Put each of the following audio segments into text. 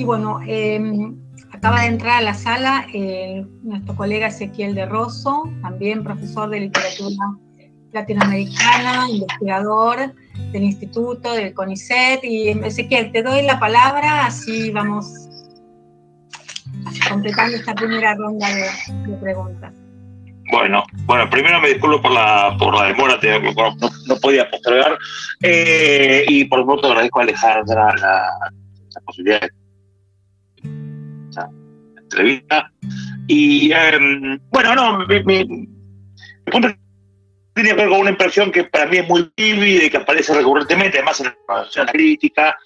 Y bueno, em, acaba de entrar a la sala nuestro colega Ezequiel de Rosso, también profesor de literatura latinoamericana, investigador del instituto, del CONICET. Y Ezequiel, te doy la palabra, así vamos completando esta primera ronda de, preguntas. Bueno, bueno, primero me disculpo por la, por la demora, no, podía postergar. Eh, y por supuesto agradezco a Alejandra la, posibilidad de esta entrevista. Y em, bueno, no, mi, mi, tiene que ver con una impresión que para mí es muy vívida y que aparece recurrentemente, además en la crítica,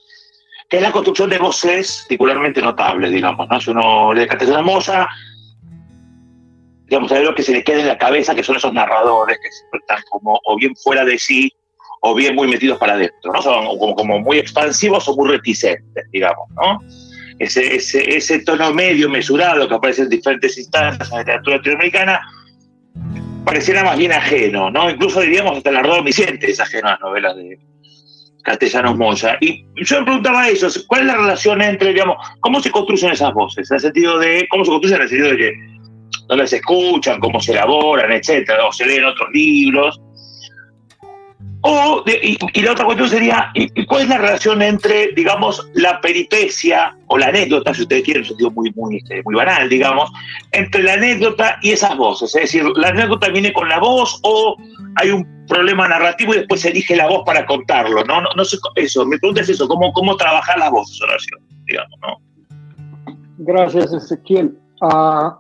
que es la construcción de voces particularmente notables, digamos, ¿no? Si uno lee Castellana Mosa, digamos, hay lo que se le queda en la cabeza, que son esos narradores que están como o bien fuera de sí o bien muy metidos para adentro, ¿no? Son como, muy expansivos o muy reticentes, digamos, ¿no? Ese, ese, tono medio mesurado que aparece en diferentes instancias en la literatura latinoamericana pareciera más bien ajeno, ¿no? Incluso diríamos hasta el ardor omnisciente es ajeno a las novelas de Castellanos Moya. Y yo me preguntaba eso, ¿cuál es la relación entre, digamos, cómo se construyen esas voces? En el sentido de, ¿cómo se construyen? En el sentido de que, dónde se escuchan, cómo se elaboran, etcétera, o se leen otros libros, o, y, la otra cuestión sería, ¿cuál es la relación entre, digamos, la peripecia o la anécdota, si ustedes quieren, en un sentido muy, muy, este, muy banal, digamos, entre la anécdota y esas voces? Es decir, ¿la anécdota viene con la voz o hay un problema narrativo y después se elige la voz para contarlo? No, no, no sé, eso, me pregunta es eso, ¿cómo, cómo trabajar las voces, oración, digamos, ¿no? Gracias, Ezequiel. Uh,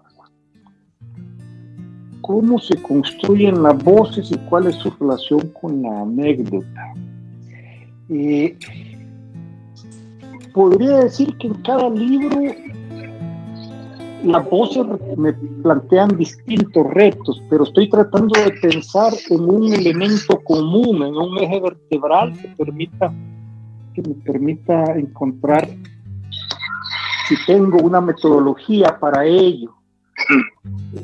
cómo se construyen las voces y cuál es su relación con la anécdota. Eh, podría decir que en cada libro las voces me plantean distintos retos, pero estoy tratando de pensar en un elemento común, en un eje vertebral que permita que me permita encontrar si tengo una metodología para ello.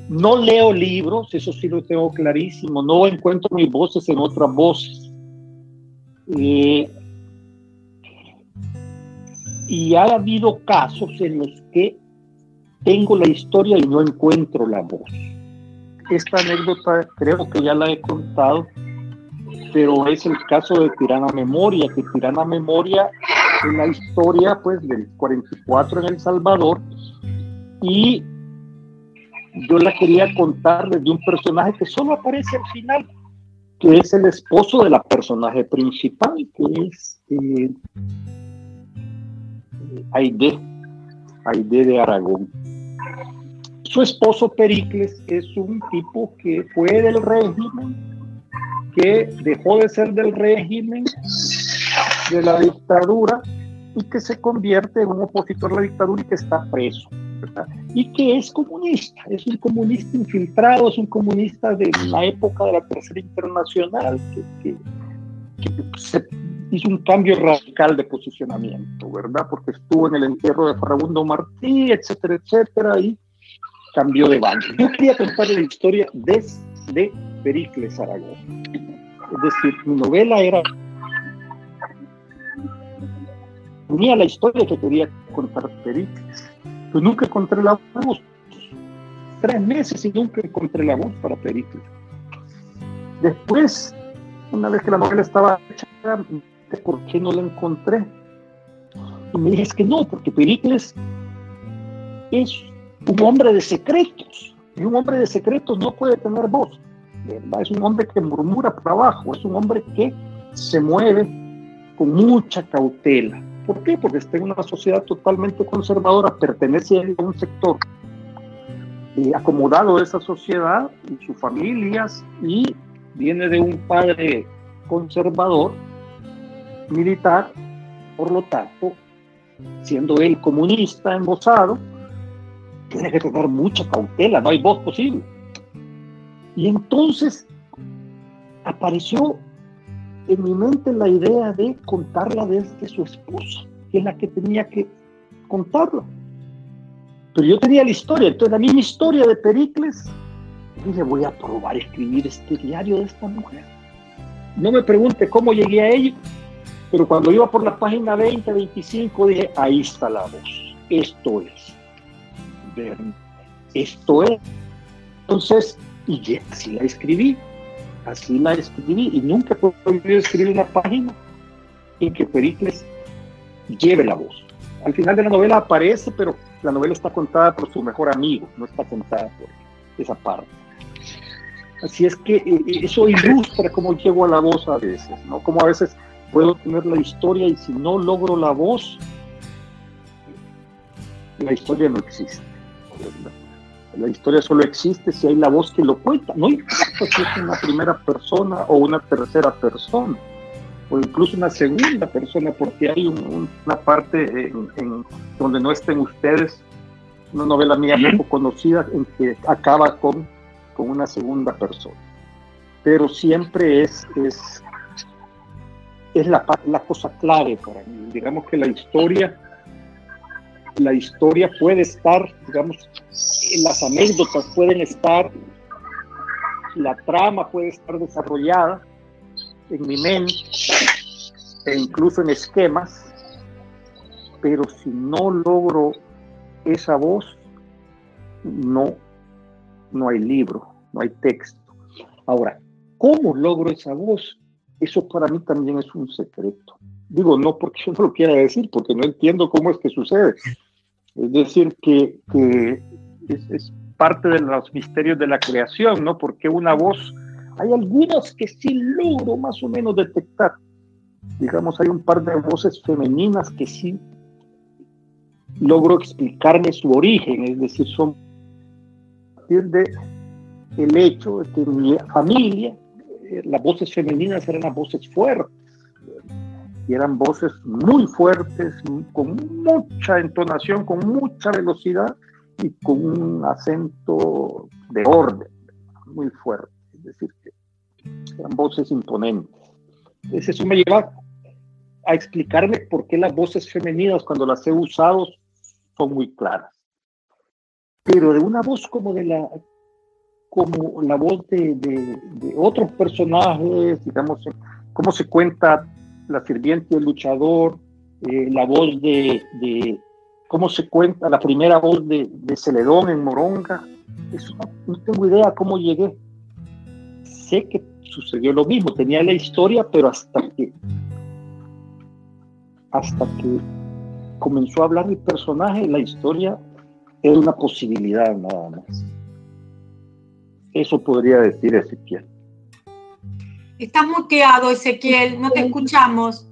No leo libros, eso sí lo tengo clarísimo, no encuentro mis voces en otras voces. Eh, y ha habido casos en los que tengo la historia y no encuentro la voz. Esta anécdota creo que ya la he contado, pero es el caso de Tirana Memoria, que Tirana Memoria es la historia pues del 44 en El Salvador y yo la quería contar desde un personaje que solo aparece al final, que es el esposo de la personaje principal, que es eh, Aide, Aide de Aragón. Su esposo Pericles es un tipo que fue del régimen, que dejó de ser del régimen, de la dictadura, y que se convierte en un opositor a la dictadura y que está preso y que es comunista, es un comunista infiltrado, es un comunista de la época de la Tercera Internacional, que, se hizo un cambio radical de posicionamiento, ¿verdad? Porque estuvo en el entierro de Farabundo Martí, etcétera, etcétera, y cambió de bando. Yo quería contar la historia desde Pericles Aragón. Es decir, mi novela era tenía la historia que quería contar Pericles pues nunca encontré la voz. Tres meses y nunca encontré la voz para Pericles. Después, una vez que la novela estaba hecha, ¿por qué no la encontré? Y me dije, es que no, porque Pericles es un hombre de secretos. Y un hombre de secretos no puede tener voz. Es un hombre que murmura por abajo, es un hombre que se mueve con mucha cautela. ¿Por qué? Porque está en una sociedad totalmente conservadora, pertenece a un sector eh, acomodado de esa sociedad y sus familias y viene de un padre conservador, militar, por lo tanto, siendo él comunista, embosado, tiene que tener mucha cautela, no hay voz posible. Y entonces apareció en mi mente la idea de contarla desde su esposa, que es la que tenía que contarla. Pero yo tenía la historia, entonces la misma historia de Pericles, dije, voy a probar a escribir este diario de esta mujer. no me pregunte cómo llegué a ello, pero cuando iba por la página 20, 25, dije, ahí está la voz, esto es. Esto es. Entonces, y así la escribí, así la escribí, y nunca he escribir una página en que Pericles lleve la voz. Al final de la novela aparece, pero la novela está contada por su mejor amigo, no está contada por esa parte. Así es que eh, eh, eso ilustra cómo llego a la voz a veces, ¿no? Como a veces puedo tener la historia y si no logro la voz, la historia no existe. La historia solo existe si hay la voz que lo cuenta. No importa si es una primera persona o una tercera persona, o incluso una segunda persona, porque hay una parte en, donde no estén ustedes, una novela mía poco conocida, en que acaba con, con una segunda persona. Pero siempre es, es, es la, la cosa clave para mí. Digamos que la historia la historia puede estar, digamos, las anécdotas pueden estar, la trama puede estar desarrollada en mi mente e incluso en esquemas, pero si no logro esa voz, no, no hay libro, no hay texto. Ahora, ¿cómo logro esa voz? Eso para mí también es un secreto. Digo, no porque yo no lo quiera decir, porque no entiendo cómo es que sucede. Es decir, que, es, parte de los misterios de la creación, ¿no? Porque una voz, hay algunas que sí logro más o menos detectar. Digamos, hay un par de voces femeninas que sí logro explicarme su origen, es decir, son a partir de el hecho de que mi familia, eh, las voces femeninas eran las voces fuertes, y eran voces muy fuertes, con mucha entonación, con mucha velocidad y con un acento de orden muy fuerte. Es decir, que eran voces imponentes. Entonces eso me lleva a explicarme por qué las voces femeninas cuando las he usado son muy claras. Pero de una voz como de la como la voz de, de otros personajes, digamos, cómo se cuenta la sirviente del luchador, eh, la voz de, cómo se cuenta, la primera voz de, de Celedón en Moronga. Eso no, tengo idea cómo llegué. Sé que sucedió lo mismo, tenía la historia, pero hasta que hasta que comenzó a hablar mi personaje, la historia era una posibilidad nada más. Eso podría decir Ezequiel. Estás muteado, Ezequiel, no te escuchamos.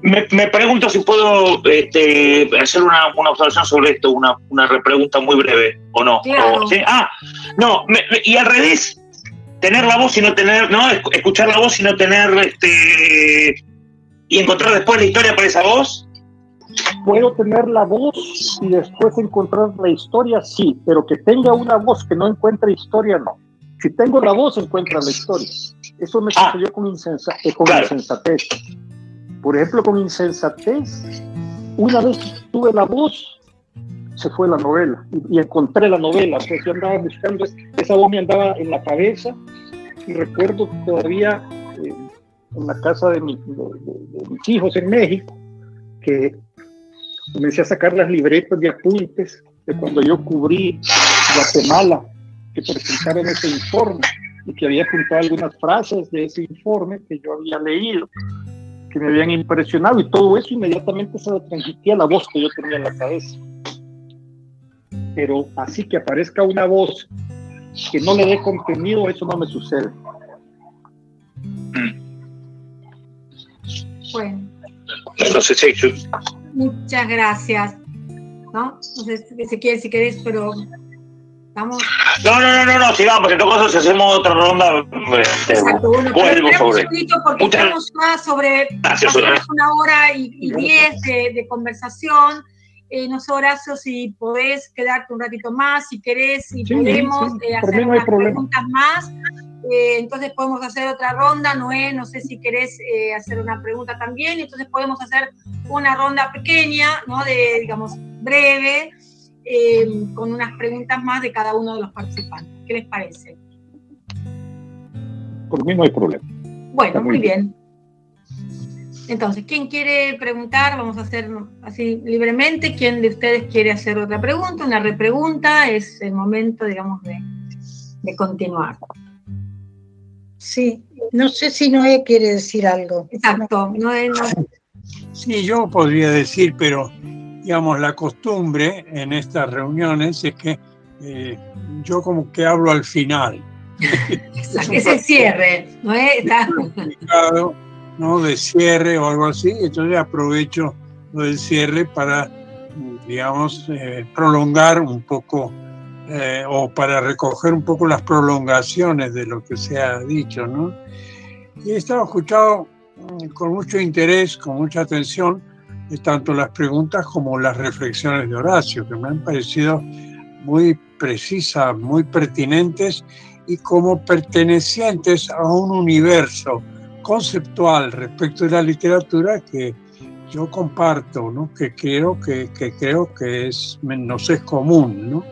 Me, pregunto si puedo este, hacer una, observación sobre esto, una, una repregunta muy breve, ¿o no? Ah, no, y al revés, tener la voz y no tener, no, escuchar la voz y no tener, este, y encontrar después la historia para esa voz. Puedo tener la voz y después encontrar la historia, sí, pero que tenga una voz que no encuentre historia, no. Si tengo la voz, encuentra la historia. Eso me ah. sucedió con, eh, con insensatez. Por ejemplo, con insensatez, una vez tuve la voz, se fue la novela y, encontré la novela. O yo andaba buscando, esa voz me andaba en la cabeza y recuerdo todavía eh, en la casa de, mis hijos en México que comencé a sacar las libretas de apuntes de cuando yo cubrí Guatemala que presentaron ese informe y que había apuntado algunas frases de ese informe que yo había leído, que me habían impresionado y todo eso inmediatamente se lo transmitía la voz que yo tenía en la cabeza. Pero así que aparezca una voz que no le dé contenido, eso no me sucede. Bueno. Muchas gracias. ¿No? Entonces, si quieres, si querés, pero no, no, no, no, no, sigamos, en todo caso, si hacemos otra ronda, este, Exacto, bueno, vuelvo sobre. Porque estamos más sobre una hora y, diez de, conversación. Eh, no sé, Horacio, si podés quedarte un ratito más, si querés, si podemos eh, hacer unas preguntas más. Eh, entonces podemos hacer otra ronda, Noé, no sé si querés eh, hacer una pregunta también, entonces podemos hacer una ronda pequeña, ¿no? De, digamos, breve, eh, con unas preguntas más de cada uno de los participantes. ¿Qué les parece? Por mí no hay problema. Bueno, muy bien. Entonces, ¿quién quiere preguntar? Vamos a hacer así libremente. ¿Quién de ustedes quiere hacer otra pregunta? Una repregunta. Es el momento, digamos, de, continuar. Sí, no sé si Noé quiere decir algo. Exacto, Noé no. Sí, yo podría decir, pero digamos, la costumbre en estas reuniones es que eh, yo como que hablo al final. es el cierre, ¿no es? ¿no? De cierre o algo así, entonces aprovecho lo del cierre para, digamos, eh, prolongar un poco eh, o para recoger un poco las prolongaciones de lo que se ha dicho, ¿no? Y he estado escuchando mm, con mucho interés, con mucha atención, tanto las preguntas como las reflexiones de Horacio, que me han parecido muy precisas, muy pertinentes y como pertenecientes a un universo conceptual respecto de la literatura que yo comparto, ¿no? que creo que, creo que es, nos es común. ¿no?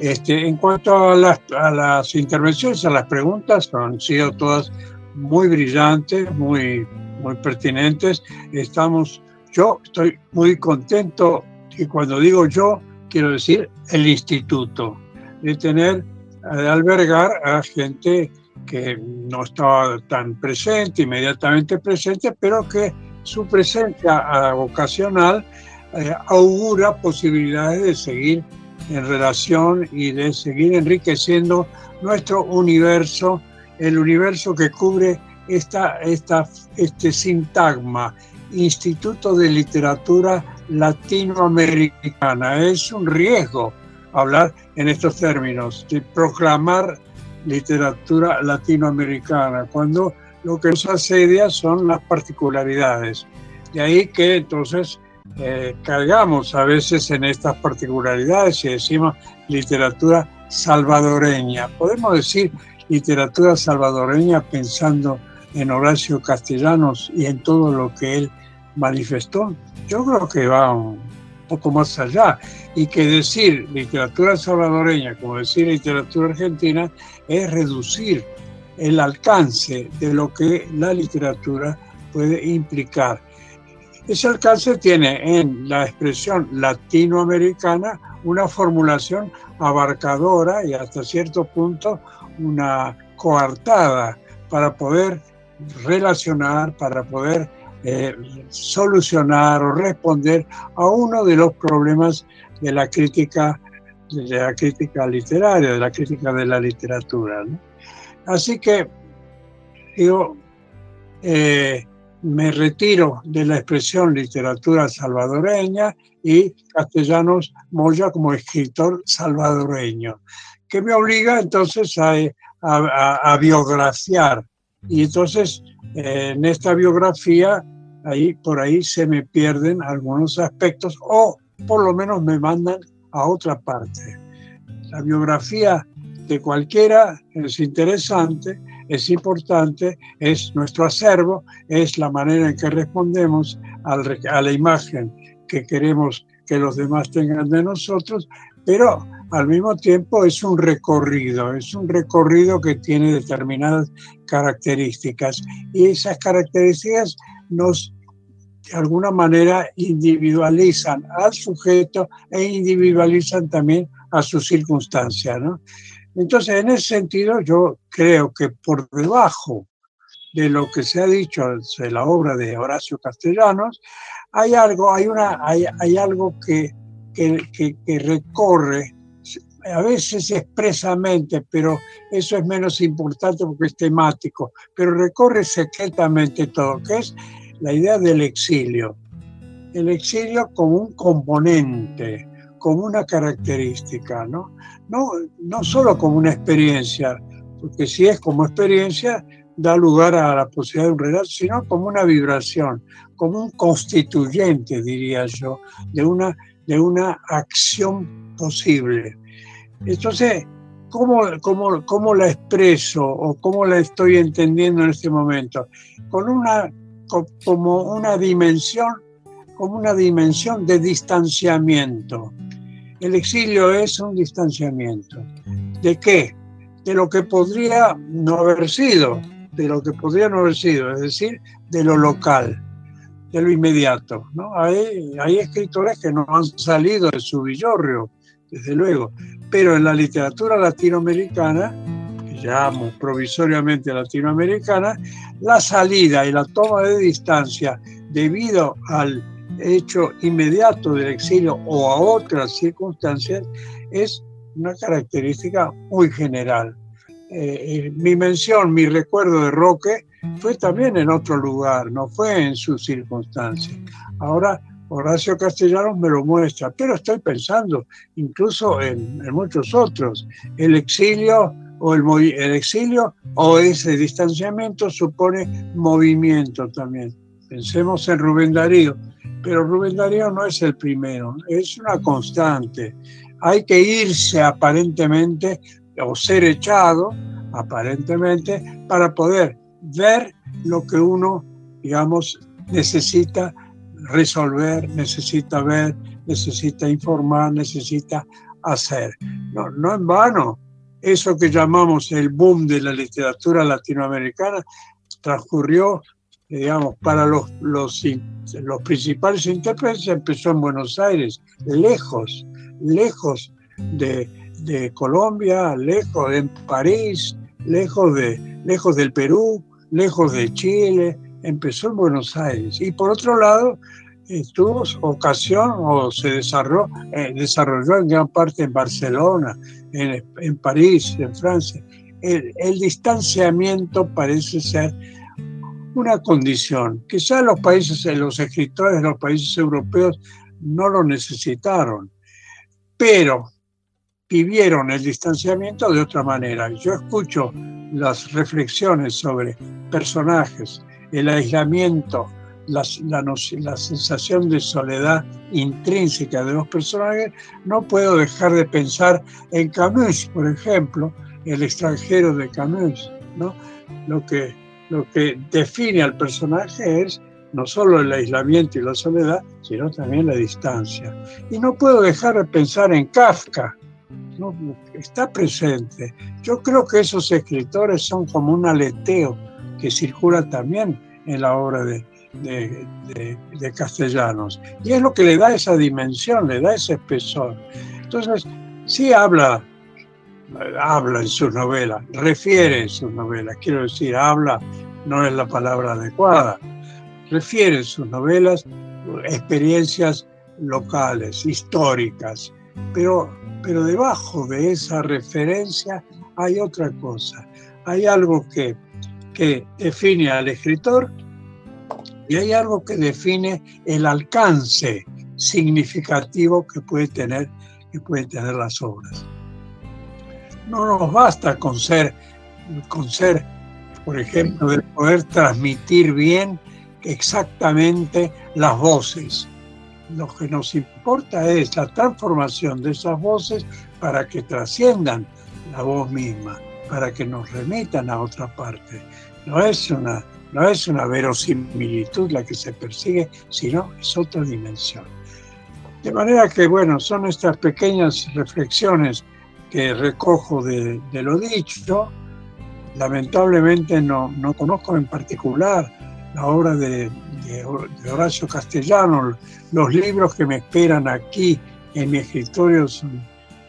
Este, en cuanto a las, a las intervenciones, a las preguntas, han sido todas muy brillantes, muy, muy pertinentes. Estamos yo estoy muy contento y cuando digo yo, quiero decir el instituto, de tener, de albergar a gente que no estaba tan presente, inmediatamente presente, pero que su presencia vocacional eh, augura posibilidades de seguir en relación y de seguir enriqueciendo nuestro universo, el universo que cubre esta, este sintagma, Instituto de Literatura Latinoamericana. Es un riesgo hablar en estos términos, de proclamar literatura latinoamericana, cuando lo que nos asedia son las particularidades. De ahí que entonces eh, cargamos a veces en estas particularidades y decimos literatura salvadoreña. Podemos decir literatura salvadoreña pensando en Horacio Castellanos y en todo lo que él manifestó, yo creo que va un poco más allá y que decir literatura salvadoreña como decir literatura argentina es reducir el alcance de lo que la literatura puede implicar. Ese alcance tiene en la expresión latinoamericana una formulación abarcadora y hasta cierto punto una coartada para poder relacionar, para poder eh, solucionar o responder a uno de los problemas de la crítica, de la crítica literaria, de la crítica de la literatura. Así que yo eh, me retiro de la expresión literatura salvadoreña y Castellanos Moya como escritor salvadoreño, que me obliga entonces a, a biografiar y entonces, en esta biografía, ahí por ahí se me pierden algunos aspectos o por lo menos me mandan a otra parte. La biografía de cualquiera es interesante, es importante, es nuestro acervo, es la manera en que respondemos a la imagen que queremos que los demás tengan de nosotros, pero al mismo tiempo es un recorrido, es un recorrido que tiene determinadas características y esas características nos de alguna manera individualizan al sujeto e individualizan también a su circunstancia. Entonces, en ese sentido, yo creo que por debajo de lo que se ha dicho de la obra de Horacio Castellanos, hay algo, hay una, hay, hay algo que, que, que recorre a veces expresamente, pero eso es menos importante porque es temático, pero recorre secretamente todo, que es la idea del exilio. El exilio como un componente, como una característica, ¿no? No, no solo como una experiencia, porque si es como experiencia, da lugar a la posibilidad de un relato, sino como una vibración, como un constituyente, diría yo, de una, de una acción posible. Entonces, ¿cómo, cómo, cómo la expreso o cómo la estoy entendiendo en este momento? Con una, como una dimensión, como una dimensión de distanciamiento. El exilio es un distanciamiento. ¿De qué? De lo que podría no haber sido, de lo que podría no haber sido, es decir, de lo local, de lo inmediato. ¿no? Hay, hay escritores que no han salido de su villorrio, desde luego, pero en la literatura latinoamericana, que llamamos provisoriamente latinoamericana, la salida y la toma de distancia debido al hecho inmediato del exilio o a otras circunstancias es una característica muy general. Eh, eh, mi mención, mi recuerdo de Roque fue también en otro lugar, no fue en su circunstancia. Ahora Horacio Castellanos me lo muestra, pero estoy pensando incluso en, muchos otros. El exilio o el, exilio o ese distanciamiento supone movimiento también. Pensemos en Rubén Darío, pero Rubén Darío no es el primero, es una constante. Hay que irse aparentemente o ser echado aparentemente para poder ver lo que uno, digamos, necesita resolver, necesita ver, necesita informar, necesita hacer. No, no en vano, eso que llamamos el boom de la literatura latinoamericana transcurrió, digamos, para los, los, principales intérpretes empezó en Buenos Aires, lejos, lejos de, de Colombia, lejos en París, lejos, de, lejos del Perú, lejos de Chile, empezó en Buenos Aires. Y por otro lado, tuvo ocasión o se desarrolló, eh, desarrolló en gran parte en Barcelona, en, en París, en Francia. El, el, distanciamiento parece ser una condición. Quizá los países, los escritores de los países europeos no lo necesitaron, pero vivieron el distanciamiento de otra manera. Yo escucho las reflexiones sobre personajes, el aislamiento, la, sensación de soledad intrínseca de los personajes, no puedo dejar de pensar en Camus, por ejemplo, el extranjero de Camus. ¿no? Lo, que, lo que define al personaje es no solo el aislamiento y la soledad, sino también la distancia. Y no puedo dejar de pensar en Kafka, ¿no? está presente. Yo creo que esos escritores son como un aleteo que circula también en la obra de, castellanos. Y es lo que le da esa dimensión, le da ese espesor. Entonces, sí habla, habla en sus novelas, refiere en sus novelas, quiero decir, habla no es la palabra adecuada, refiere en sus novelas experiencias locales, históricas, pero pero debajo de esa referencia hay otra cosa. Hay algo que, que define al escritor y hay algo que define el alcance significativo que puede tener, que pueden tener las obras. No nos basta con ser, con ser, por ejemplo, de poder transmitir bien exactamente las voces, lo que nos importa es la transformación de esas voces para que trasciendan la voz misma, para que nos remitan a otra parte. No es una, no es una verosimilitud la que se persigue, sino es otra dimensión. De manera que, bueno, son estas pequeñas reflexiones que recojo de, lo dicho. Lamentablemente no, no conozco en particular la obra de, de, Horacio Castellano. Los libros que me esperan aquí en mi escritorio son,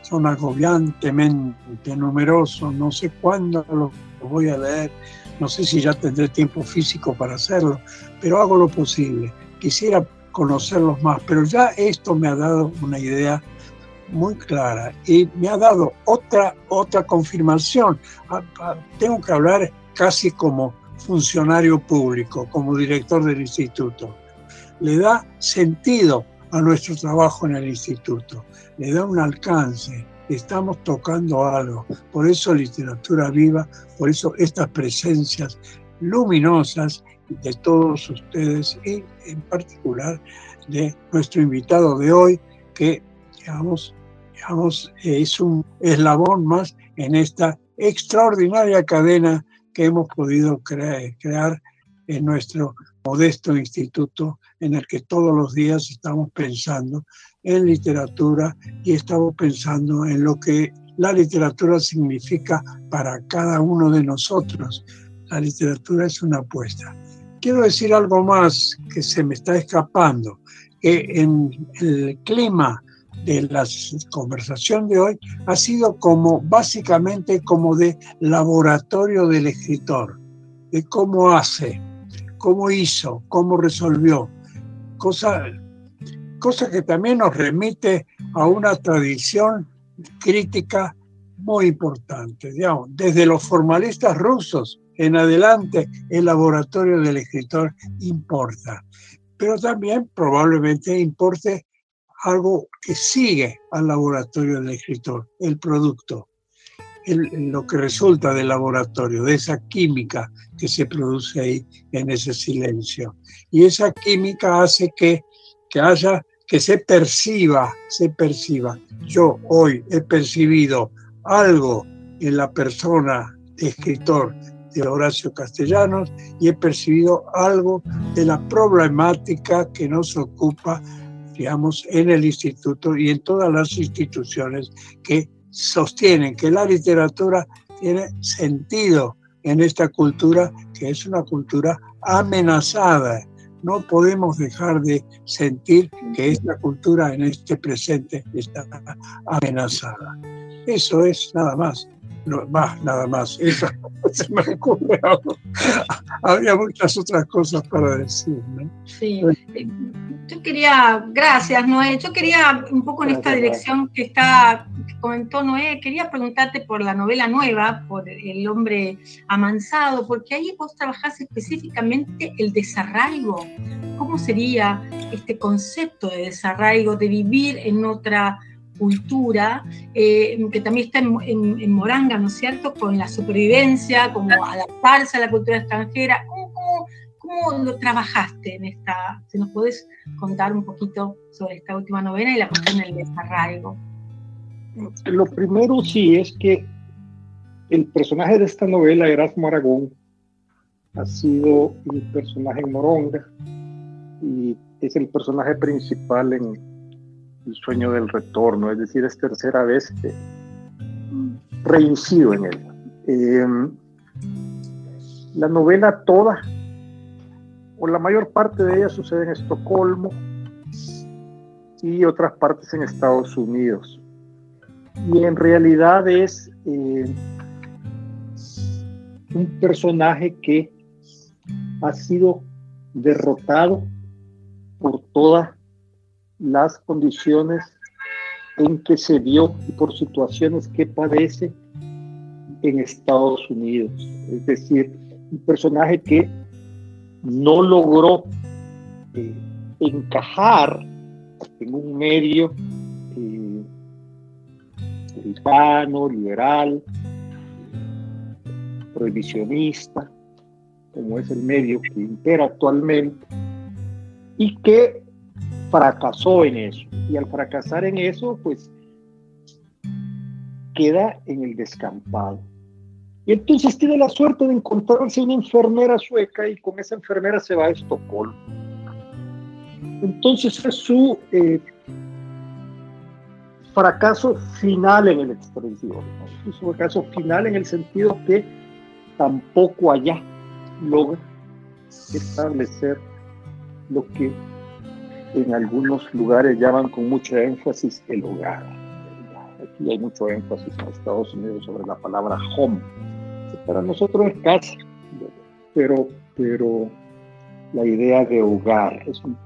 son agobiantemente numerosos. No sé cuándo los voy a leer, no sé si ya tendré tiempo físico para hacerlo, pero hago lo posible. Quisiera conocerlos más, pero ya esto me ha dado una idea muy clara y me ha dado otra, otra confirmación. Ah, ah, tengo que hablar casi como funcionario público, como director del instituto. Le da sentido a nuestro trabajo en el instituto, le da un alcance, estamos tocando algo. Por eso literatura viva, por eso estas presencias luminosas de todos ustedes y en particular de nuestro invitado de hoy, que digamos, digamos es un eslabón más en esta extraordinaria cadena que hemos podido crear, en nuestro modesto instituto en el que todos los días estamos pensando en literatura y estamos pensando en lo que la literatura significa para cada uno de nosotros, la literatura es una apuesta. Quiero decir algo más que se me está escapando, que en el clima de la conversación de hoy ha sido como básicamente como de laboratorio del escritor, de cómo hace, cómo hizo, cómo resolvió, cosa, cosa que también nos remite a una tradición crítica muy importante. Desde los formalistas rusos en adelante, el laboratorio del escritor importa, pero también probablemente importe algo que sigue al laboratorio del escritor, el producto, lo que resulta del laboratorio, de esa química que se produce ahí en ese silencio. Y esa química hace que, que haya, que se perciba, se perciba. Yo hoy he percibido algo en la persona de escritor de Horacio Castellanos y he percibido algo de la problemática que nos ocupa, digamos, en el instituto y en todas las instituciones que sostienen que la literatura tiene sentido en esta cultura, que es una cultura amenazada. No podemos dejar de sentir que esta cultura en este presente está amenazada. Eso es nada más no, más, nada más. Eso se me ocurre Había muchas otras cosas para decir. ¿no? Sí. Yo quería, gracias Noé, yo quería un poco en esta dirección que está, que comentó Noé, quería preguntarte por la novela nueva, por El hombre amansado, porque ahí vos trabajás específicamente el desarraigo. ¿Cómo sería este concepto de desarraigo, de vivir en otra cultura, eh, que también está en, Moranga, ¿no es cierto?, con la supervivencia, como adaptarse a la cultura extranjera. ¿Cómo, cómo, lo trabajaste en esta? Si nos puedes contar un poquito sobre esta última novela y la cuestión del desarraigo. Lo primero sí es que el personaje de esta novela, Erasmo Aragón, ha sido un personaje en Moronga y es el personaje principal en el sueño del retorno, es decir, es tercera vez que reincido en él. Em, la novela toda, o la mayor parte de ella sucede en Estocolmo y otras partes en Estados Unidos. Y en realidad es eh, un personaje que ha sido derrotado por toda las condiciones en que se vio y por situaciones que padece en Estados Unidos. Es decir, un personaje que no logró eh, encajar en un medio eh, hispano, liberal, prohibicionista, como es el medio que impera actualmente, y que fracasó en eso. Y al fracasar en eso, pues queda en el descampado. Y entonces tiene la suerte de encontrarse una enfermera sueca y con esa enfermera se va a Estocolmo. Entonces es su eh, fracaso final en el exterior. su fracaso final en el sentido que tampoco allá logra establecer lo que en algunos lugares llaman con mucho énfasis el hogar. Aquí hay mucho énfasis en Estados Unidos sobre la palabra home. Para nosotros es casa, pero, pero la idea de hogar es un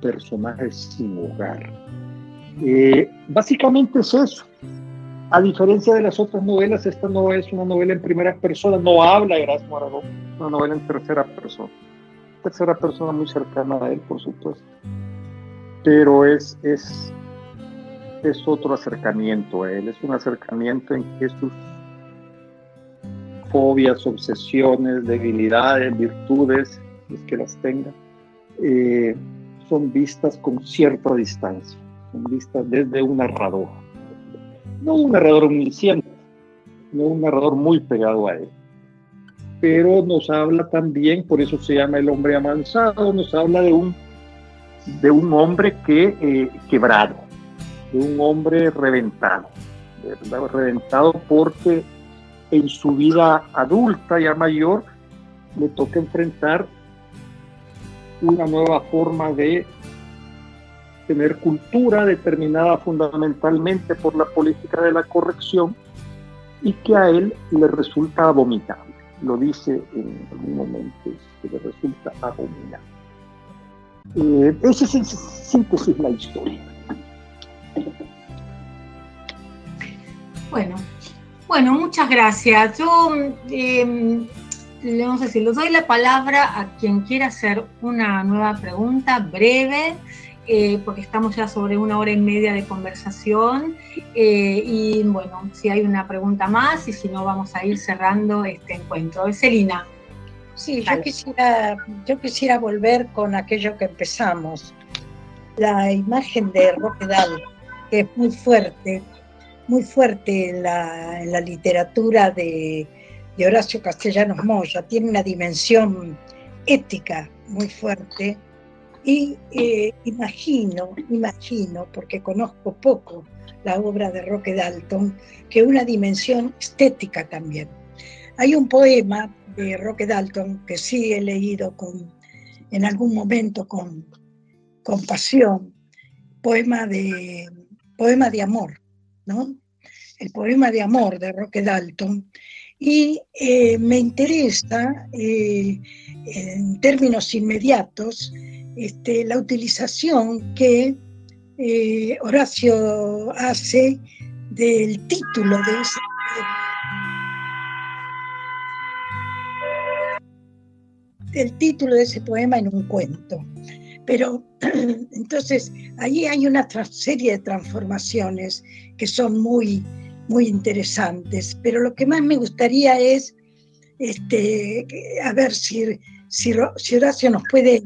personaje sin hogar. Eh, básicamente es eso. A diferencia de las otras novelas, esta no es una novela en primera persona, no habla Erasmo Aragón, una novela en tercera persona. Tercera persona muy cercana a él, por supuesto pero es, es, es otro acercamiento a él, es un acercamiento en que sus fobias, obsesiones, debilidades, virtudes, es que las tenga, eh, son vistas con cierta distancia, son vistas desde un narrador, no un narrador omnisciente, no un narrador muy pegado a él, pero nos habla también, por eso se llama el hombre amansado, nos habla de un de un hombre que eh, quebrado, de un hombre reventado, reventado porque en su vida adulta ya mayor le toca enfrentar una nueva forma de tener cultura determinada fundamentalmente por la política de la corrección y que a él le resulta abominable. Lo dice en algún momento, que le resulta abominable. Eh, esa es en síntesis la historia. Bueno, bueno, muchas gracias. Yo eh, vamos a decir, les doy la palabra a quien quiera hacer una nueva pregunta breve. Eh, porque estamos ya sobre una hora y media de conversación. Eh, y bueno, si hay una pregunta más y si no, vamos a ir cerrando este encuentro. Celina. Sí, yo quisiera, yo quisiera volver con aquello que empezamos. La imagen de Roquedal, que es muy fuerte, muy fuerte en la, en la literatura de, de Horacio Castellanos Moya, tiene una dimensión ética muy fuerte y eh, imagino, imagino, porque conozco poco la obra de Roque Dalton, que una dimensión estética también. Hay un poema de Roque Dalton que sí he leído con, en algún momento con, con pasión, poema de, poema de amor, ¿no? El poema de amor de Roque Dalton, y eh, me interesa, eh, en términos inmediatos, este, la utilización que eh, Horacio hace del título de ese del título de ese poema en un cuento. Pero entonces ahí hay una serie de transformaciones que son muy muy interesantes, pero lo que más me gustaría es, este, a ver si, si, Horacio nos puede,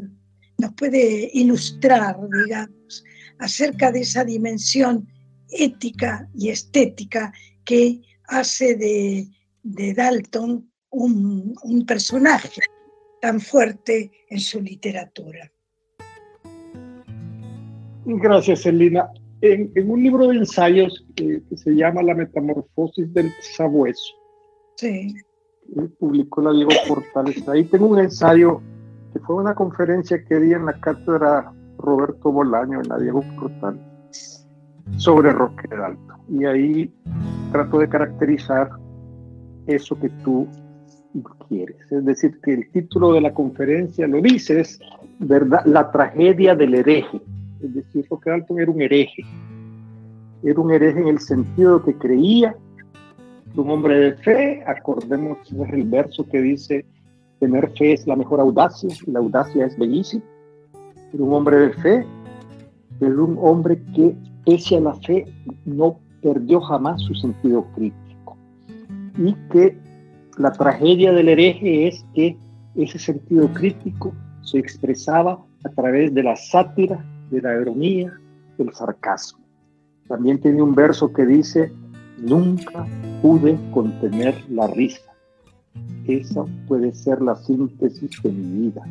nos puede ilustrar, digamos, acerca de esa dimensión ética y estética que hace de, de Dalton un, un personaje tan fuerte en su literatura. Gracias, Elina en, un libro de ensayos que, se llama La Metamorfosis del Sabueso. Sí. Publicó la Diego Portales. Ahí tengo un ensayo que fue una conferencia que di en la cátedra Roberto Bolaño en la Diego Portales sobre Roque Alto. Y ahí trato de caracterizar eso que tú quieres. Es decir, que el título de la conferencia lo dices, ¿verdad? La tragedia del hereje es decir, que Dalton era un hereje. Era un hereje en el sentido que creía un hombre de fe, acordemos el verso que dice, tener fe es la mejor audacia, la audacia es bellísima. Era un hombre de fe, pero un hombre que, pese a la fe, no perdió jamás su sentido crítico. Y que la tragedia del hereje es que ese sentido crítico se expresaba a través de la sátira de la ironía, del sarcasmo. También tiene un verso que dice, nunca pude contener la risa. Esa puede ser la síntesis de mi vida.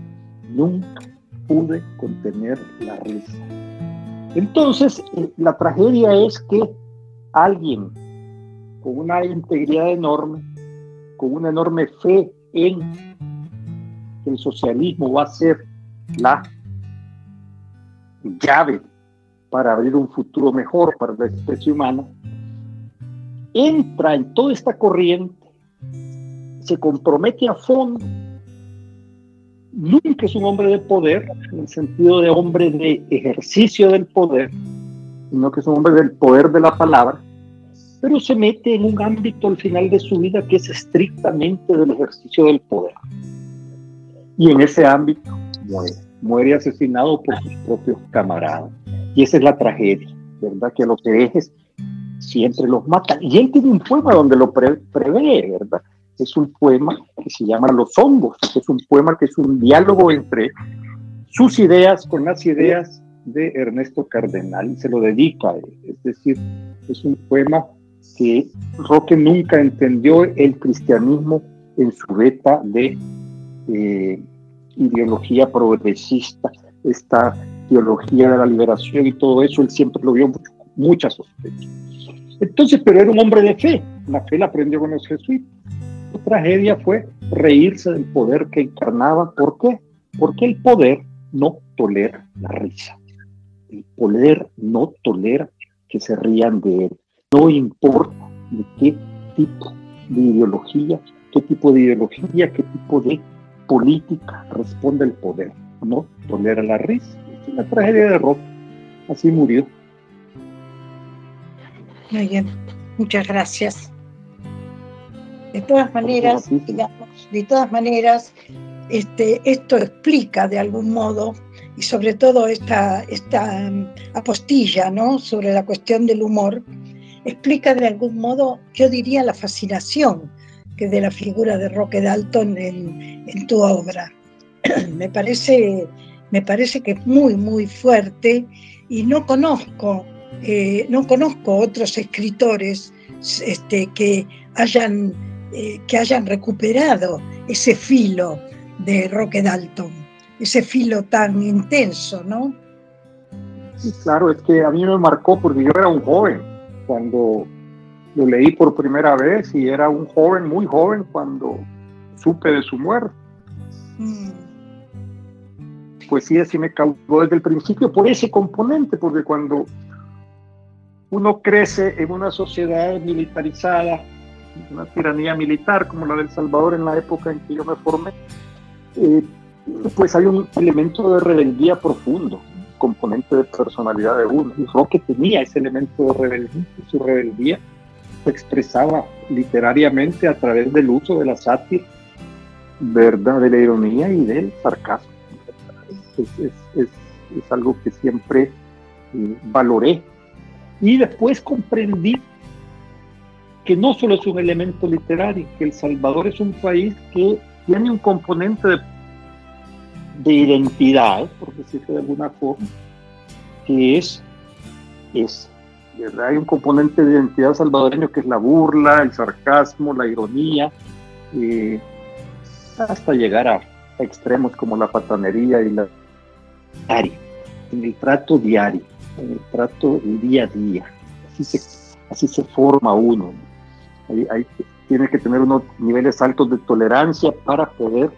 Nunca pude contener la risa. Entonces, eh, la tragedia es que alguien con una integridad enorme, con una enorme fe en que el socialismo va a ser la llave para abrir un futuro mejor para la especie humana, entra en toda esta corriente, se compromete a fondo, nunca es un hombre de poder, en el sentido de hombre de ejercicio del poder, sino que es un hombre del poder de la palabra, pero se mete en un ámbito al final de su vida que es estrictamente del ejercicio del poder. Y en ese ámbito muere muere asesinado por sus propios camaradas. Y esa es la tragedia, ¿verdad? Que a los herejes siempre los matan. Y él tiene un poema donde lo prevé, ¿verdad? Es un poema que se llama Los hongos, es un poema que es un diálogo entre sus ideas con las ideas de Ernesto Cardenal y se lo dedica. Es decir, es un poema que Roque nunca entendió el cristianismo en su beta de eh, ideología progresista, esta teología de la liberación y todo eso, él siempre lo vio mucho, mucha sospecha. Entonces, pero era un hombre de fe, la fe la aprendió con los jesuitas. Su tragedia fue reírse del poder que encarnaba. ¿Por qué? Porque el poder no tolera la risa. El poder no tolera que se rían de él. No importa de qué tipo de ideología, qué tipo de ideología, qué tipo de política responde el poder. No tolera la risa. Es una tragedia de rock. Así murió. Muy bien, muchas gracias. De todas maneras, digamos, de todas maneras, este, esto explica de algún modo, y sobre todo esta, esta mm, apostilla ¿no? sobre la cuestión del humor, explica de algún modo, yo diría, la fascinación que de la figura de Roque Dalton en, tu obra. me, parece, me parece que es muy, muy fuerte y no conozco, eh, no conozco otros escritores este, que hayan eh, que hayan recuperado ese filo de Roque Dalton, ese filo tan intenso, ¿no? Sí, claro, es que a mí me marcó porque yo era un joven cuando lo leí por primera vez y era un joven, muy joven cuando supe de su muerte. Mm. Pues sí, así me causó desde el principio por ese componente, porque cuando uno crece en una sociedad militarizada, una tiranía militar como la del Salvador en la época en que yo me formé, eh, pues hay un elemento de rebeldía profundo, componente de personalidad de uno. Y Roque tenía ese elemento de rebeldía, su rebeldía se expresaba literariamente a través del uso de la sátira, ¿verdad? de la ironía y del sarcasmo. Es, algo que siempre eh, valoré. Y después comprendí que no solo es un elemento literario, que El Salvador es un país que tiene un componente de, identidad, por decirlo de alguna forma, que es, es ¿verdad? Hay un componente de identidad salvadoreño que es la burla, el sarcasmo, la ironía, eh, hasta llegar a, extremos como la patanería y la en el trato diario, en el trato día a día. Así se, así se forma uno hay, tiene que tener unos niveles altos de tolerancia para poder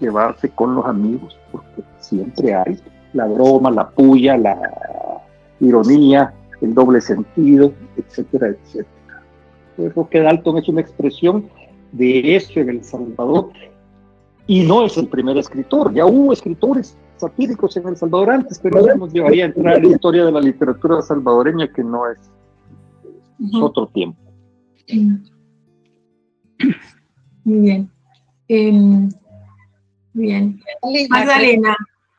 llevarse con los amigos, porque siempre hay la broma, la puya, la ironía, el doble sentido, etcétera, etcétera. Creo que Dalton es una expresión de eso en El Salvador y no es el primer escritor, ya hubo escritores satíricos en El Salvador antes, pero eso nos llevaría a entrar en la historia de la literatura salvadoreña que no es, otro tiempo. Muy bien. Em, bien. Magdalena.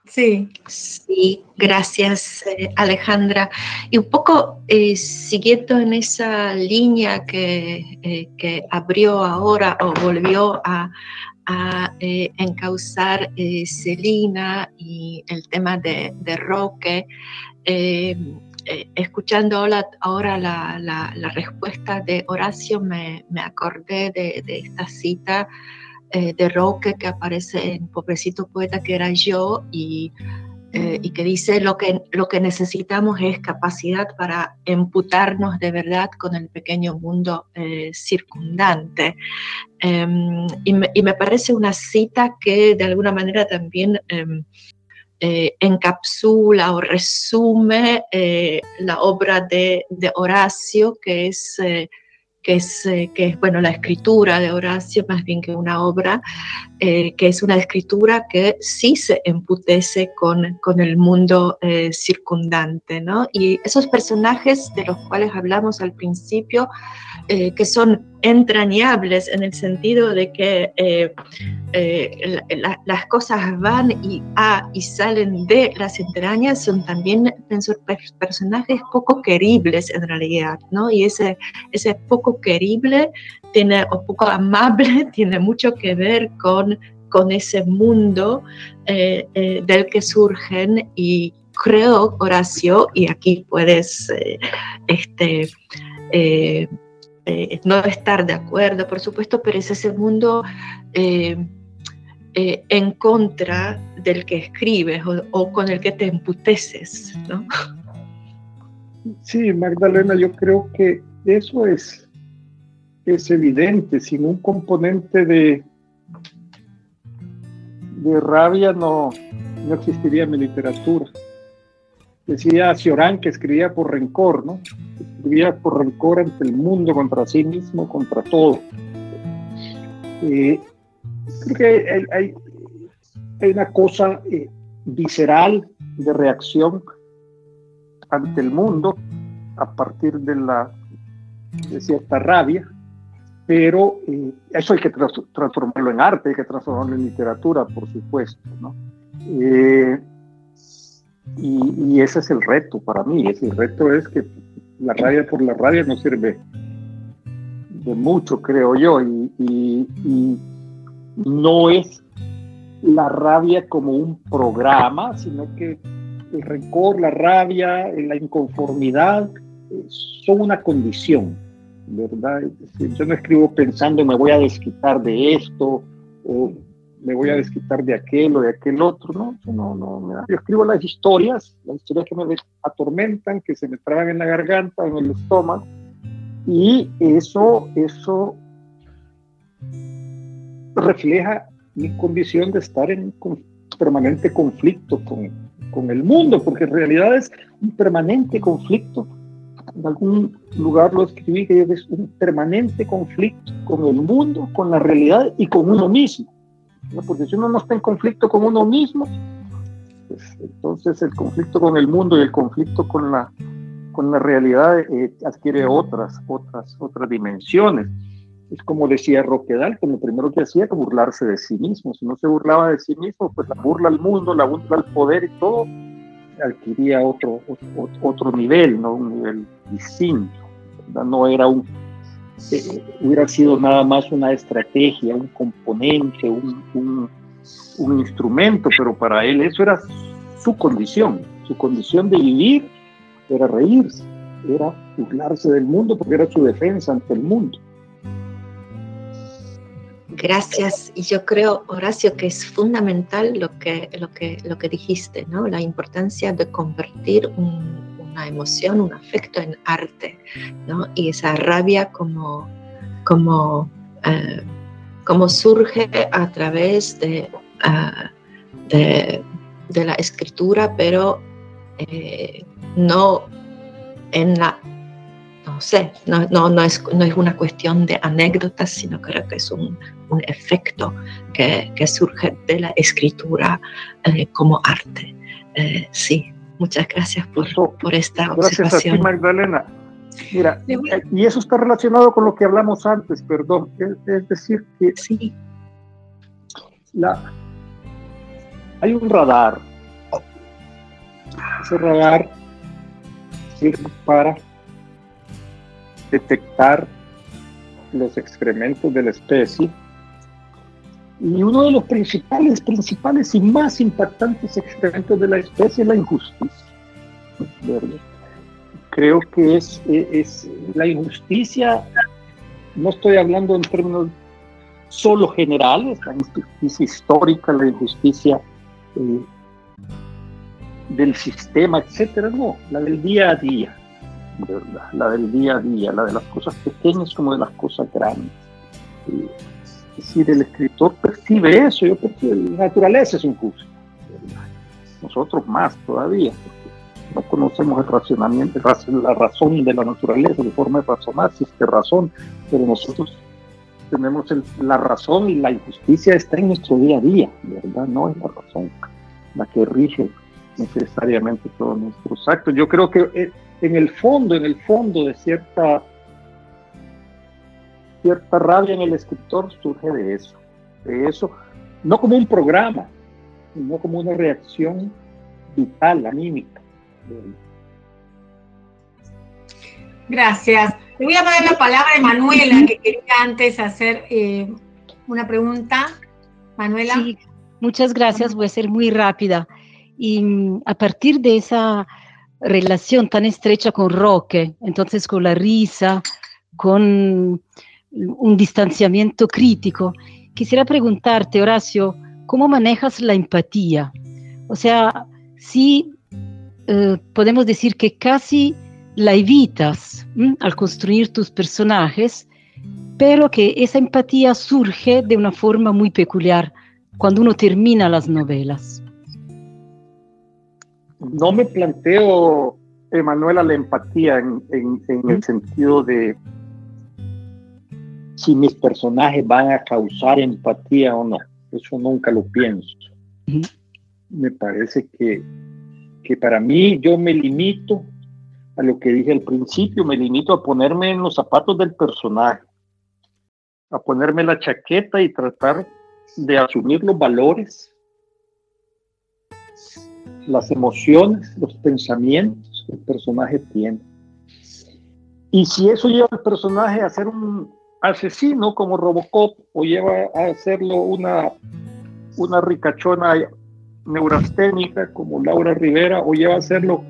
Sí. Sí, gracias eh, Alejandra. Y un poco eh, siguiendo en esa línea que, eh, que, abrió ahora o volvió a, a encauzar Celina y el tema de, de Roque, eh, escuchando ahora, la, respuesta de Horacio, me, acordé de, esta cita eh, de Roque que aparece en Pobrecito Poeta, que era yo, y, eh, que dice lo que, lo que necesitamos es capacidad para emputarnos de verdad con el pequeño mundo circundante. Em, y me, y, me, parece una cita que de alguna manera también em, eh, encapsula o resume eh, la obra de, Horacio, que es, eh, que, es, que es, bueno, la escritura de Horacio, más bien que una obra, que es una escritura que sí se emputece con, con el mundo circundante, ¿no? Y esos personajes de los cuales hablamos al principio, que son entrañables en el sentido de que eh, eh, las cosas van y, salen de las entrañas, son también personajes poco queribles en realidad, ¿no? Y ese, poco querible tiene, o poco amable tiene mucho que ver con, con ese mundo eh, del que surgen y creo, Horacio, y aquí puedes este, eh, no estar de acuerdo, por supuesto, pero es ese mundo eh, eh, en contra del que escribes o, con el que te emputeces, ¿no? Sí, Magdalena, yo creo que eso es, es evidente, sin un componente de, de rabia no, no existiría mi literatura. Decía Ciorán que escribía por rencor, ¿no? Escribía por rencor ante el mundo, contra sí mismo, contra todo. Eh, creo que hay, hay, una cosa eh, visceral de reacción ante el mundo a partir de la de cierta rabia, pero eh, eso hay que transformarlo en arte, hay que transformarlo en literatura, por supuesto, ¿no? Eh, y, ese es el reto para mí, ese reto es que la rabia por la rabia no sirve de mucho, creo yo, y, no es la rabia como un programa, sino que el rencor, la rabia, la inconformidad eh, son una condición, ¿verdad? yo no escribo pensando me voy a desquitar de esto o me voy a desquitar de aquel o de aquel otro, ¿no? no, no, yo escribo las historias, las historias que me atormentan, que se me traban en la garganta, en el estómago, y eso, eso refleja mi condición de estar en permanente conflicto con, con el mundo, porque en realidad es un permanente conflicto. En algún lugar lo escribí que es un permanente conflicto con el mundo, con la realidad y con uno mismo. Porque si uno no está en conflicto con uno mismo, pues entonces el conflicto con el mundo y el conflicto con la, con la realidad eh, adquiere otras, otras, otras dimensiones. Es como decía Roquedal, que lo primero que hacía era burlarse de sí mismo. Si no se burlaba de sí mismo, pues la burla al mundo, la burla al poder y todo, adquiría otro, otro, otro nivel, ¿no? un nivel distinto. No era un, eh, hubiera sido nada más una estrategia, un componente, un, un, un instrumento, pero para él eso era su condición, su condición de vivir era reírse, era burlarse del mundo porque era su defensa ante el mundo. Gracias. Y yo creo, Horacio, que es fundamental lo que, lo que, lo que dijiste, ¿no? La importancia de convertir una emoción, un afecto en arte, ¿no? Y esa rabia como, como, eh, como surge a través de, ah, de, la escritura, pero eh, no en la no sé, no, no, no, es, no es una cuestión de anécdotas, sino creo que es un, un efecto que, que, surge de la escritura eh, como arte. Sí, muchas gracias por, por esta observación. Gracias a ti, Magdalena. Mira, y eso está relacionado con lo que hablamos antes, perdón, es, decir, que sí. la, hay un radar. Ese radar sirve para detectar los excrementos de la especie. Y uno de los principales, principales y más impactantes excrementos de la especie es la injusticia. Creo que es, es la injusticia, no estoy hablando en términos solo generales, la injusticia histórica, la injusticia eh, del sistema, etcétera, no, la del día a día la del día a día, la de las cosas pequeñas como de las cosas grandes. Es decir, el escritor percibe eso, yo percibo, la naturaleza es injusta. Nosotros más todavía, porque no conocemos el racionamiento, la razón de la naturaleza, de forma de razonar, si es que razón, pero nosotros tenemos la razón y la injusticia está en nuestro día a día, ¿verdad? No es la razón la que rige necesariamente todos nuestros actos. Yo creo que eh, en el fondo, en el fondo de cierta, cierta rabia en el escritor surge de eso, de eso, no como un programa, sino como una reacción vital, anímica. Gracias. Le voy a dar la palabra a Manuela, que quería antes hacer eh, una pregunta. Manuela. Sí, muchas gracias, voy a ser muy rápida. Y mm, a partir de esa relación tan estrecha con Roque, entonces con la risa, con un distanciamiento crítico. Quisiera preguntarte, Horacio, ¿cómo manejas la empatía? O sea, si eh, podemos decir que casi la evitas al construir tus personajes, pero que esa empatía surge de una forma muy peculiar cuando uno termina las novelas? No me planteo, Emanuela, la empatía en, el sentido de si mis personajes van a causar empatía o no. Eso nunca lo pienso. Me parece que, que para mí yo me limito a lo que dije al principio, me limito a ponerme en los zapatos del personaje, a ponerme la chaqueta y tratar de asumir los valores, las emociones, los pensamientos que el personaje tiene. Y si eso lleva al personaje a ser un asesino como Robocop o lleva a hacerlo una, una ricachona neurasténica como Laura Rivera o lleva a hacerlo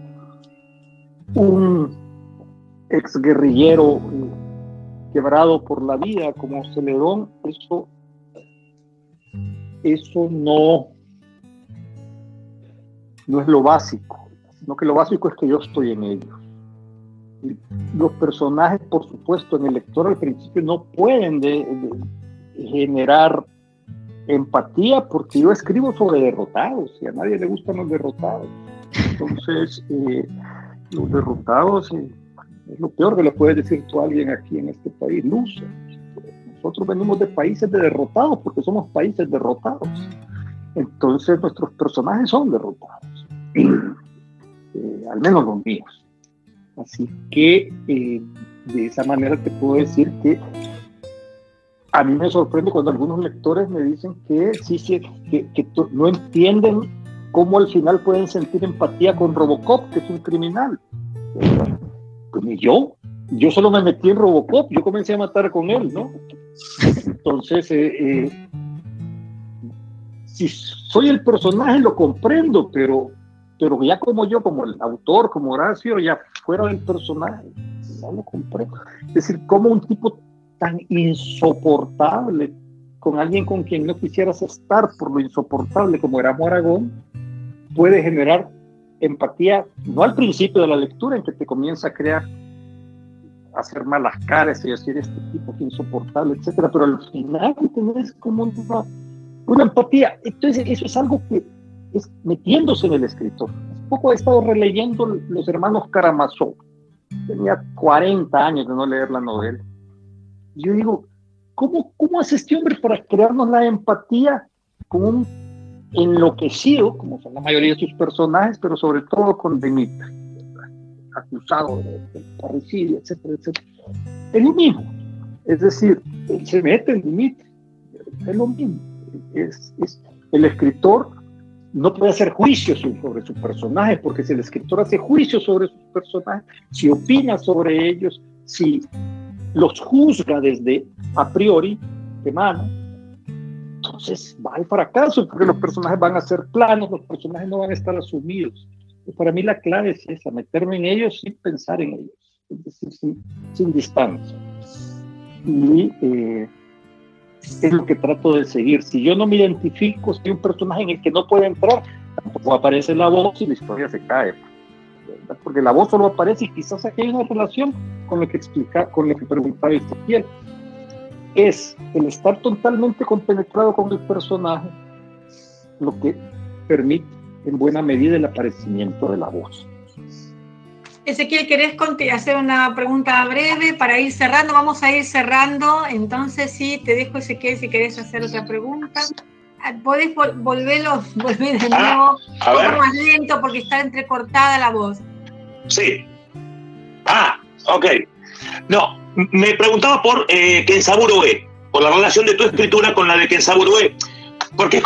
un exguerrillero quebrado por la vida como Celedón, eso, eso no, no es lo básico, sino que lo básico es que yo estoy en ellos. Los personajes, por supuesto, en el lector al principio no pueden generar empatía porque yo escribo sobre derrotados y a nadie le gustan los derrotados. Entonces, eh, los derrotados eh, es lo peor que le puedes decir tú a alguien aquí en este país, luce. Nosotros venimos de países de derrotados porque somos países derrotados. Entonces nuestros personajes son derrotados, eh, al menos los míos. Así que eh, de esa manera te puedo decir que a mí me sorprende cuando algunos lectores me dicen que sí, sí que, no entienden cómo al final pueden sentir empatía con Robocop, que es un criminal. Pues ni yo, yo solo me metí en Robocop, yo comencé a matar con él, ¿no? Entonces, eh, eh, si soy el personaje lo comprendo, pero, pero ya como yo, como el autor, como Horacio, ya fuera del personaje, no lo comprendo. Es decir, como un tipo tan insoportable, con alguien con quien no quisieras estar por lo insoportable como era Aragón, puede generar empatía, no al principio de la lectura en que te comienza a crear, a hacer malas caras y decir este tipo que insoportable, etcétera, pero al final tenés como una, una empatía. Entonces, eso es algo que es metiéndose en el escritor. Hace poco he estado releyendo Los Hermanos Karamazov. Tenía 40 años de no leer la novela. Y yo digo, ¿cómo, cómo hace este hombre para crearnos la empatía con un enloquecido, como son la mayoría de sus personajes, pero sobre todo con Demeter, acusado de, parricidio, etcétera, etcétera. Es lo mismo. Es decir, él se mete en Demeter, es lo mismo. Es, el escritor no puede hacer juicios sobre su personaje, porque si el escritor hace juicios sobre sus personajes, si opina sobre ellos, si los juzga desde a priori, de mano, entonces va al fracaso porque los personajes van a ser planos, los personajes no van a estar asumidos. Y para mí la clave es esa, meterme en ellos sin pensar en ellos, es decir, sin, distancia. Y eh, es lo que trato de seguir. Si yo no me identifico, hay un personaje en el que no puede entrar, tampoco aparece la voz y la historia se cae. Porque la voz solo aparece y quizás aquí hay una relación con lo que explica, con lo que preguntaba piel es el estar totalmente compenetrado con el personaje lo que permite en buena medida el aparecimiento de la voz. Ezequiel, ¿querés hacer una pregunta breve para ir cerrando? Vamos a ir cerrando, entonces sí, te dejo Ezequiel si querés hacer otra pregunta. Ah, Podés volverlos, volver de ah, nuevo, un más lento porque está entrecortada la voz. Sí. Ah, ok. No, me preguntaba por eh, Kensaburo E, por la relación de tu escritura con la de Kensaburo E, porque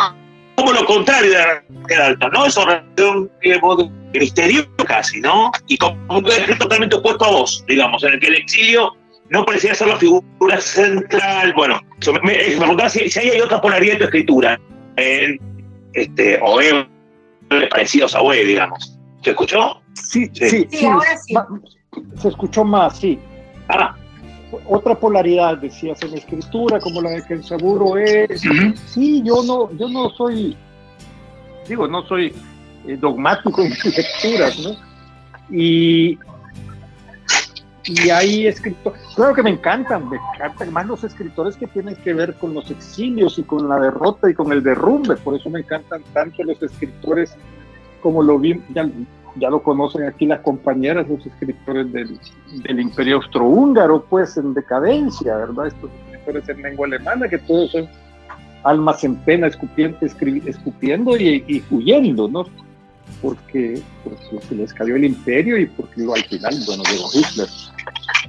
como lo contrario de la alta, ¿no? Esa relación de misterio casi, ¿no? Y como es totalmente opuesto a vos, digamos, en el que el exilio no parecía ser la figura central. Bueno, me, me preguntaba si, hay otra polaridad en tu escritura, este, o E parecidos a E, digamos. ¿Se escuchó? Sí, sí, sí, ahora sí. Se escuchó más, sí. Ah, otra polaridad, decías, en la escritura, como la de que el seguro es. Sí, yo no, yo no soy, digo, no soy eh, dogmático en mis lecturas, ¿no? Y y hay escritores, claro que me encantan, me encantan más los escritores que tienen que ver con los exilios y con la derrota y con el derrumbe, por eso me encantan tanto los escritores como lo vi, ya, ya lo conocen aquí las compañeras, los escritores del, Imperio Austrohúngaro, pues en decadencia, ¿verdad? Estos escritores en lengua alemana, que todos son almas en pena, escupiendo, escupiendo y, y huyendo, ¿no? Porque, porque, se les cayó el imperio y porque al final, bueno, llegó Hitler.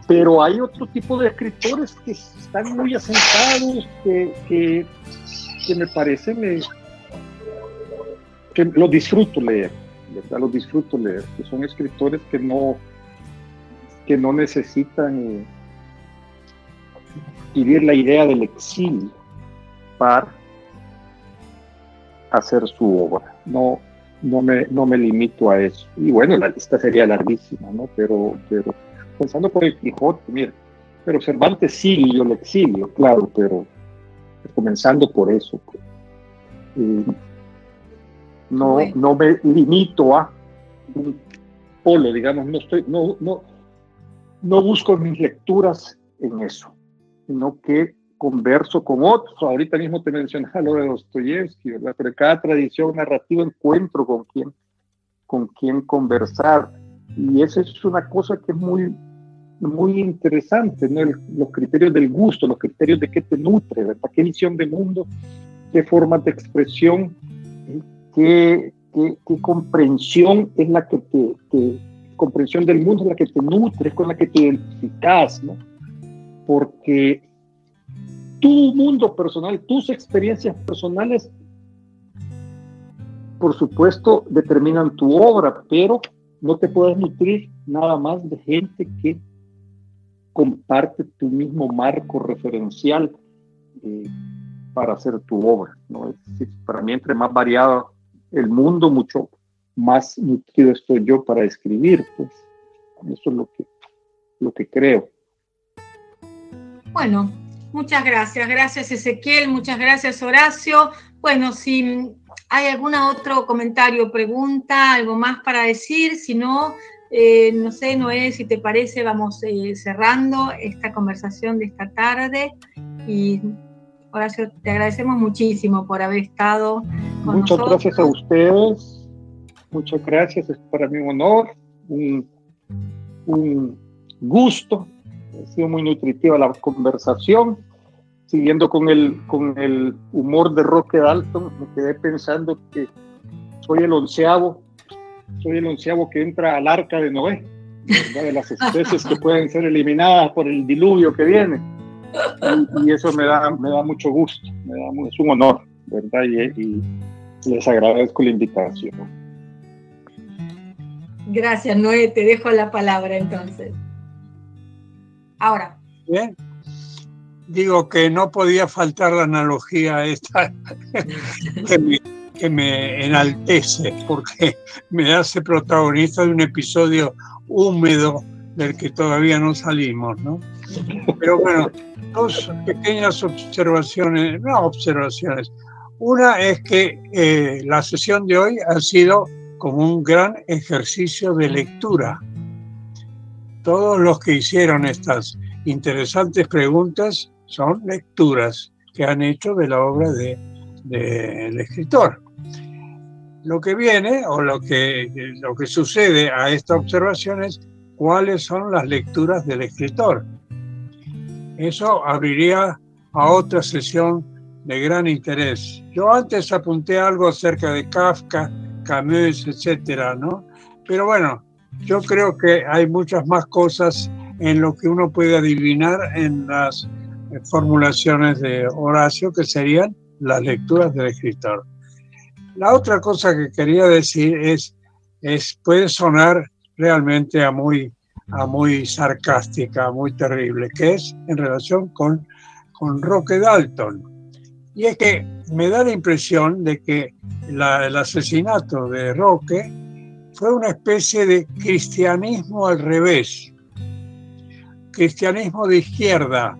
Pero hay otro tipo de escritores que están muy asentados, que, que, que me parece me, que lo disfruto leer, ¿verdad? Lo disfruto leer, que son escritores que no, que no necesitan vivir la idea del exilio para hacer su obra. No, no, me, no me limito a eso. Y bueno, la lista sería larguísima, ¿no? Pero, pero pensando por el Quijote, mira, pero Cervantes sí el exilio, claro, pero comenzando por eso. Pues. No, no me limito a un polo, digamos, no estoy, no, no, no busco mis lecturas en eso, sino que converso con otros. Ahorita mismo te mencionaba lo de Dostoyevsky, ¿verdad? Pero cada tradición narrativa encuentro con quién, con quién conversar. Y eso es una cosa que es muy, muy interesante, ¿no? los criterios del gusto, los criterios de qué te nutre, ¿verdad? ¿Qué visión de mundo, qué forma de expresión, qué, qué, comprensión es la que te, comprensión del mundo es la que te nutre, es con la que te identificas, ¿no? Porque tu mundo personal, tus experiencias personales, por supuesto, determinan tu obra, pero no te puedes nutrir nada más de gente que comparte tu mismo marco referencial eh, para hacer tu obra. ¿no? para mí, entre más variado el mundo, mucho más nutrido estoy yo para escribir. Pues eso es lo que, lo que creo. Bueno, Muchas gracias, gracias Ezequiel, muchas gracias Horacio. Bueno, si hay algún otro comentario, pregunta, algo más para decir, si no, eh, no sé, Noé, si te parece, vamos eh, cerrando esta conversación de esta tarde. Y Horacio, te agradecemos muchísimo por haber estado con Muchas gracias a ustedes, muchas gracias, es para mí un honor, un, un gusto ha sido muy nutritiva la conversación. Siguiendo con el, con el humor de Roque Dalton, me quedé pensando que soy el onceavo, soy el onceavo que entra al arca de Noé, de las especies que pueden ser eliminadas por el diluvio que viene. Y, eso me da, me da mucho gusto, me da, es un honor, ¿verdad? y les agradezco la invitación. Gracias, Noé. Te dejo la palabra entonces. Ahora. Bien. Digo que no podía faltar la analogía esta que, me, enaltece, porque me hace protagonista de un episodio húmedo del que todavía no salimos, ¿no? Pero bueno, dos pequeñas observaciones, no observaciones. Una es que eh, la sesión de hoy ha sido como un gran ejercicio de lectura todos los que hicieron estas interesantes preguntas son lecturas que han hecho de la obra del de, escritor. Lo que viene o lo que, lo que sucede a esta observación es cuáles son las lecturas del escritor. Eso abriría a otra sesión de gran interés. Yo antes apunté algo acerca de Kafka, Camus, etcétera, ¿no? Pero bueno, yo creo que hay muchas más cosas en lo que uno puede adivinar en las formulaciones de Horacio, que serían las lecturas del escritor. La otra cosa que quería decir es, es puede sonar realmente a muy, a muy sarcástica, muy terrible, que es en relación con, con Roque Dalton. Y es que me da la impresión de que el asesinato de Roque fue una especie de cristianismo al revés, cristianismo de izquierda,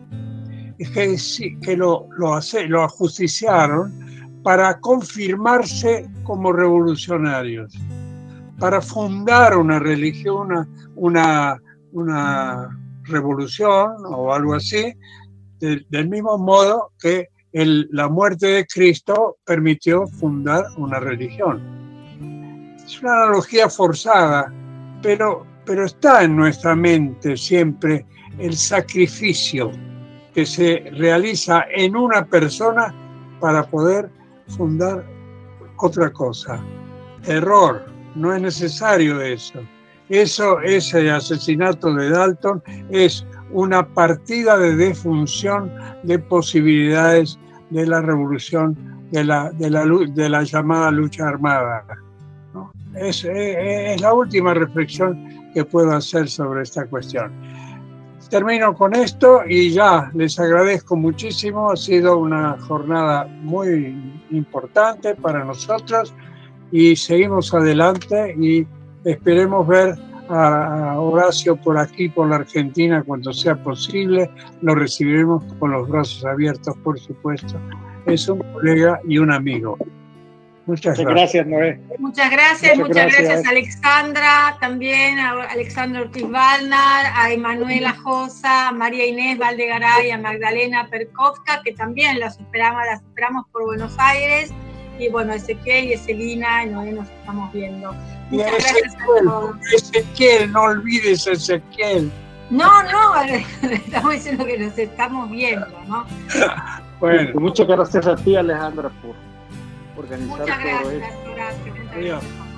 que, que lo, lo, hace, lo ajusticiaron para confirmarse como revolucionarios, para fundar una religión, una, una, revolución o algo así, del mismo modo que la muerte de Cristo permitió fundar una religión. Es una analogía forzada, pero, pero está en nuestra mente siempre el sacrificio que se realiza en una persona para poder fundar otra cosa. Error, no es necesario eso. Eso, ese asesinato de Dalton es una partida de defunción de posibilidades de la revolución, de la, de la, de la llamada lucha armada. Es, es la última reflexión que puedo hacer sobre esta cuestión. Termino con esto y ya les agradezco muchísimo. Ha sido una jornada muy importante para nosotros y seguimos adelante y esperemos ver a Horacio por aquí, por la Argentina, cuando sea posible. Lo recibiremos con los brazos abiertos, por supuesto. Es un colega y un amigo. Muchas gracias. Noé. Muchas gracias, muchas, gracias. Alexandra, también a Alexandra Ortiz Valnar, a Emanuela Josa, a María Inés Valdegaray, a Magdalena Perkovka, que también las esperamos, las esperamos por Buenos Aires. Y bueno, Ezequiel y Eselina, y nos estamos viendo. Muchas gracias a todos. Ezequiel, no olvides Ezequiel. No, no, estamos diciendo que nos estamos viendo, ¿no? bueno, muchas gracias a ti, Alejandra, por organizar muchas gracias, todo esto. Gracias, muchas gracias.